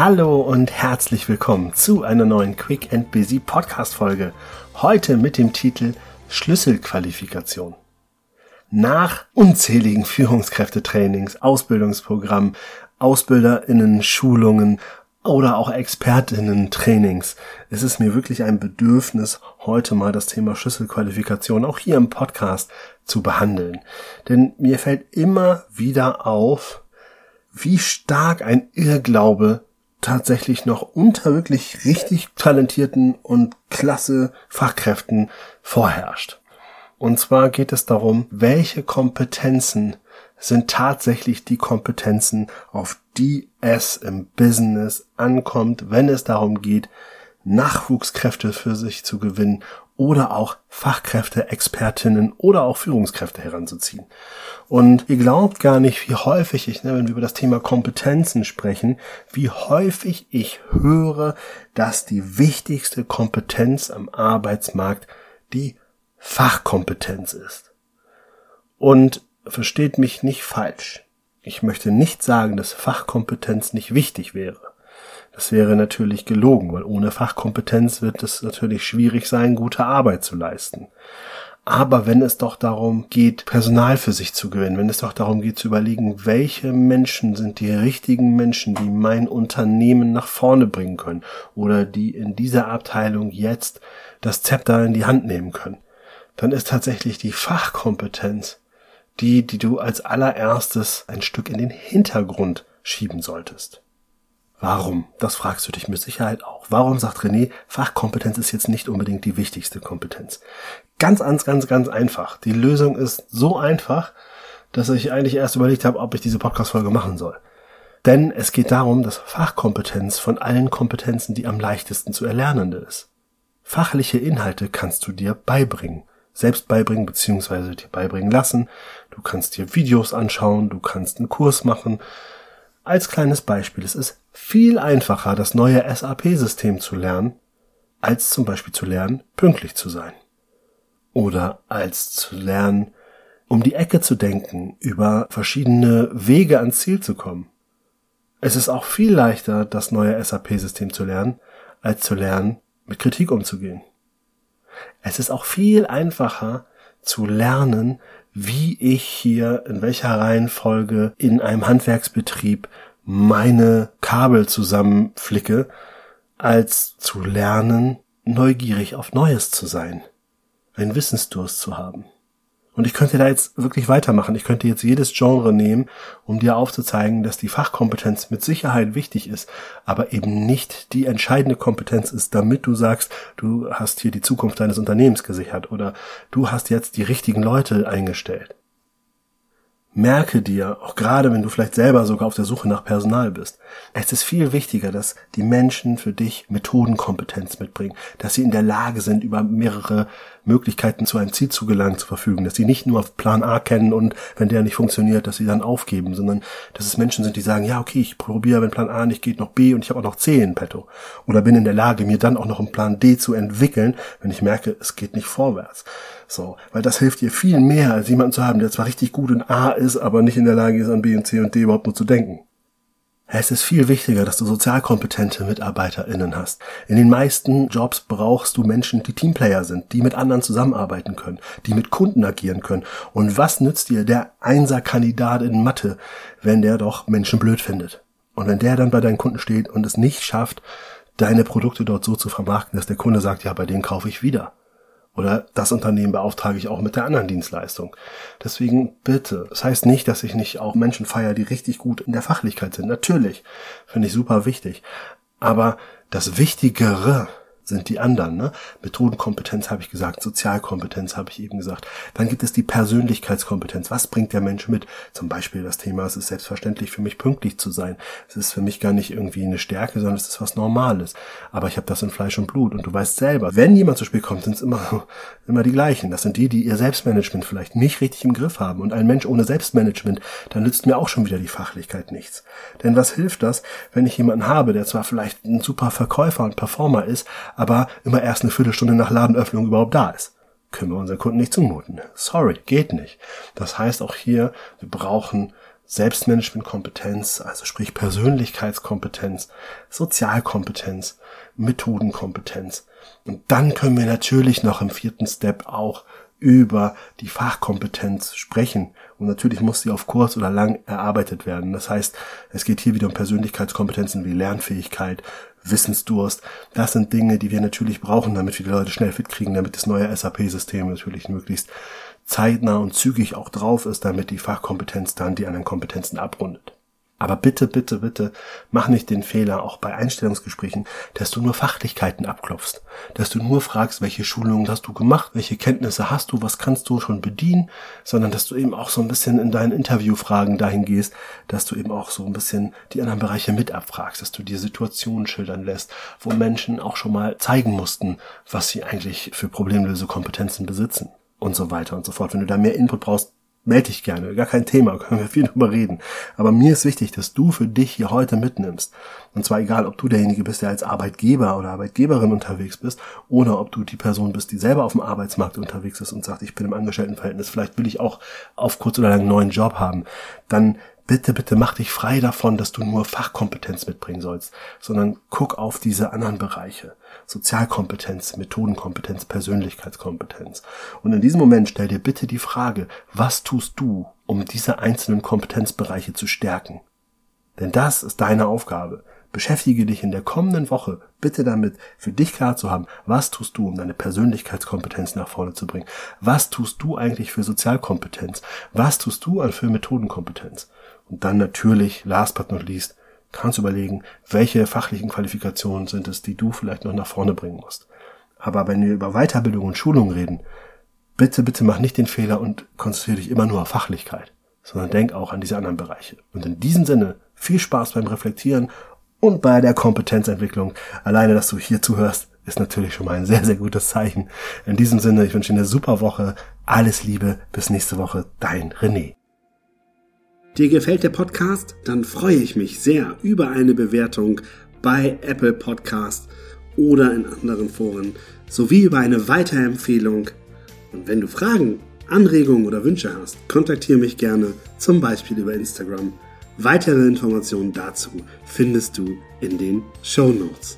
Hallo und herzlich willkommen zu einer neuen Quick and Busy Podcast Folge. Heute mit dem Titel Schlüsselqualifikation. Nach unzähligen Führungskräftetrainings, Ausbildungsprogrammen, Ausbilderinnen, Schulungen oder auch Expertinnen-Trainings ist es mir wirklich ein Bedürfnis, heute mal das Thema Schlüsselqualifikation auch hier im Podcast zu behandeln. Denn mir fällt immer wieder auf, wie stark ein Irrglaube tatsächlich noch unter wirklich richtig talentierten und klasse Fachkräften vorherrscht. Und zwar geht es darum, welche Kompetenzen sind tatsächlich die Kompetenzen, auf die es im Business ankommt, wenn es darum geht, Nachwuchskräfte für sich zu gewinnen oder auch Fachkräfte, Expertinnen oder auch Führungskräfte heranzuziehen. Und ihr glaubt gar nicht, wie häufig ich, ne, wenn wir über das Thema Kompetenzen sprechen, wie häufig ich höre, dass die wichtigste Kompetenz am Arbeitsmarkt die Fachkompetenz ist. Und versteht mich nicht falsch. Ich möchte nicht sagen, dass Fachkompetenz nicht wichtig wäre. Das wäre natürlich gelogen, weil ohne Fachkompetenz wird es natürlich schwierig sein, gute Arbeit zu leisten. Aber wenn es doch darum geht, Personal für sich zu gewinnen, wenn es doch darum geht zu überlegen, welche Menschen sind die richtigen Menschen, die mein Unternehmen nach vorne bringen können oder die in dieser Abteilung jetzt das Zepter in die Hand nehmen können, dann ist tatsächlich die Fachkompetenz die, die du als allererstes ein Stück in den Hintergrund schieben solltest. Warum? Das fragst du dich mit Sicherheit auch. Warum sagt René, Fachkompetenz ist jetzt nicht unbedingt die wichtigste Kompetenz? Ganz, ganz, ganz, ganz einfach. Die Lösung ist so einfach, dass ich eigentlich erst überlegt habe, ob ich diese Podcast-Folge machen soll. Denn es geht darum, dass Fachkompetenz von allen Kompetenzen die am leichtesten zu erlernende ist. Fachliche Inhalte kannst du dir beibringen, selbst beibringen bzw. dir beibringen lassen. Du kannst dir Videos anschauen, du kannst einen Kurs machen, als kleines Beispiel, es ist viel einfacher, das neue SAP-System zu lernen, als zum Beispiel zu lernen, pünktlich zu sein. Oder als zu lernen, um die Ecke zu denken, über verschiedene Wege ans Ziel zu kommen. Es ist auch viel leichter, das neue SAP-System zu lernen, als zu lernen, mit Kritik umzugehen. Es ist auch viel einfacher zu lernen, wie ich hier in welcher Reihenfolge in einem Handwerksbetrieb meine Kabel zusammenflicke, als zu lernen, neugierig auf Neues zu sein, einen Wissensdurst zu haben. Und ich könnte da jetzt wirklich weitermachen. Ich könnte jetzt jedes Genre nehmen, um dir aufzuzeigen, dass die Fachkompetenz mit Sicherheit wichtig ist, aber eben nicht die entscheidende Kompetenz ist, damit du sagst, du hast hier die Zukunft deines Unternehmens gesichert oder du hast jetzt die richtigen Leute eingestellt merke dir, auch gerade wenn du vielleicht selber sogar auf der Suche nach Personal bist, es ist viel wichtiger, dass die Menschen für dich Methodenkompetenz mitbringen, dass sie in der Lage sind, über mehrere Möglichkeiten zu einem Ziel zu gelangen zu verfügen, dass sie nicht nur Plan A kennen und wenn der nicht funktioniert, dass sie dann aufgeben, sondern dass es Menschen sind, die sagen, ja, okay, ich probiere, wenn Plan A nicht geht, noch B und ich habe auch noch C in petto. Oder bin in der Lage, mir dann auch noch einen Plan D zu entwickeln, wenn ich merke, es geht nicht vorwärts. So, weil das hilft dir viel mehr, als jemanden zu haben, der zwar richtig gut in A ist, aber nicht in der Lage ist, an B und C und D überhaupt nur zu denken. Es ist viel wichtiger, dass du sozialkompetente MitarbeiterInnen hast. In den meisten Jobs brauchst du Menschen, die Teamplayer sind, die mit anderen zusammenarbeiten können, die mit Kunden agieren können. Und was nützt dir der Einser-Kandidat in Mathe, wenn der doch Menschen blöd findet? Und wenn der dann bei deinen Kunden steht und es nicht schafft, deine Produkte dort so zu vermarkten, dass der Kunde sagt, ja, bei denen kaufe ich wieder. Oder das Unternehmen beauftrage ich auch mit der anderen Dienstleistung. Deswegen bitte. Das heißt nicht, dass ich nicht auch Menschen feiere, die richtig gut in der Fachlichkeit sind. Natürlich. Finde ich super wichtig. Aber das Wichtigere sind die anderen. Ne? Methodenkompetenz habe ich gesagt, Sozialkompetenz habe ich eben gesagt. Dann gibt es die Persönlichkeitskompetenz. Was bringt der Mensch mit? Zum Beispiel das Thema, es ist selbstverständlich für mich pünktlich zu sein. Es ist für mich gar nicht irgendwie eine Stärke, sondern es ist was Normales. Aber ich habe das in Fleisch und Blut. Und du weißt selber, wenn jemand zu spät kommt, sind es immer, immer die gleichen. Das sind die, die ihr Selbstmanagement vielleicht nicht richtig im Griff haben. Und ein Mensch ohne Selbstmanagement, dann nützt mir auch schon wieder die Fachlichkeit nichts. Denn was hilft das, wenn ich jemanden habe, der zwar vielleicht ein super Verkäufer und Performer ist, aber immer erst eine Viertelstunde nach Ladenöffnung überhaupt da ist. Können wir unseren Kunden nicht zumuten. Sorry, geht nicht. Das heißt auch hier, wir brauchen Selbstmanagementkompetenz, also sprich Persönlichkeitskompetenz, Sozialkompetenz, Methodenkompetenz. Und dann können wir natürlich noch im vierten Step auch über die Fachkompetenz sprechen. Und natürlich muss sie auf kurz oder lang erarbeitet werden. Das heißt, es geht hier wieder um Persönlichkeitskompetenzen wie Lernfähigkeit, Wissensdurst. Das sind Dinge, die wir natürlich brauchen, damit wir die Leute schnell fit kriegen, damit das neue SAP-System natürlich möglichst zeitnah und zügig auch drauf ist, damit die Fachkompetenz dann die anderen Kompetenzen abrundet. Aber bitte, bitte, bitte, mach nicht den Fehler, auch bei Einstellungsgesprächen, dass du nur Fachlichkeiten abklopfst, dass du nur fragst, welche Schulungen hast du gemacht, welche Kenntnisse hast du, was kannst du schon bedienen, sondern dass du eben auch so ein bisschen in deinen Interviewfragen dahin gehst, dass du eben auch so ein bisschen die anderen Bereiche mit abfragst, dass du dir Situationen schildern lässt, wo Menschen auch schon mal zeigen mussten, was sie eigentlich für Problemlösekompetenzen besitzen und so weiter und so fort. Wenn du da mehr Input brauchst, melde dich gerne, gar kein Thema, können wir viel drüber reden. Aber mir ist wichtig, dass du für dich hier heute mitnimmst. Und zwar egal, ob du derjenige bist, der als Arbeitgeber oder Arbeitgeberin unterwegs bist, oder ob du die Person bist, die selber auf dem Arbeitsmarkt unterwegs ist und sagt, ich bin im Angestelltenverhältnis, vielleicht will ich auch auf kurz oder lang einen neuen Job haben. Dann bitte, bitte mach dich frei davon, dass du nur Fachkompetenz mitbringen sollst, sondern guck auf diese anderen Bereiche. Sozialkompetenz, Methodenkompetenz, Persönlichkeitskompetenz. Und in diesem Moment stell dir bitte die Frage, was tust du, um diese einzelnen Kompetenzbereiche zu stärken? Denn das ist deine Aufgabe. Beschäftige dich in der kommenden Woche bitte damit, für dich klar zu haben, was tust du, um deine Persönlichkeitskompetenz nach vorne zu bringen? Was tust du eigentlich für Sozialkompetenz? Was tust du für Methodenkompetenz? Und dann natürlich, last but not least, kannst du überlegen, welche fachlichen Qualifikationen sind es, die du vielleicht noch nach vorne bringen musst. Aber wenn wir über Weiterbildung und Schulung reden, bitte, bitte mach nicht den Fehler und konzentriere dich immer nur auf Fachlichkeit, sondern denk auch an diese anderen Bereiche. Und in diesem Sinne, viel Spaß beim Reflektieren und bei der Kompetenzentwicklung. Alleine, dass du hier zuhörst, ist natürlich schon mal ein sehr, sehr gutes Zeichen. In diesem Sinne, ich wünsche dir eine super Woche. Alles Liebe. Bis nächste Woche. Dein René. Dir gefällt der Podcast? Dann freue ich mich sehr über eine Bewertung bei Apple Podcast oder in anderen Foren sowie über eine Weiterempfehlung. Und wenn du Fragen, Anregungen oder Wünsche hast, kontaktiere mich gerne, zum Beispiel über Instagram. Weitere Informationen dazu findest du in den Show Notes.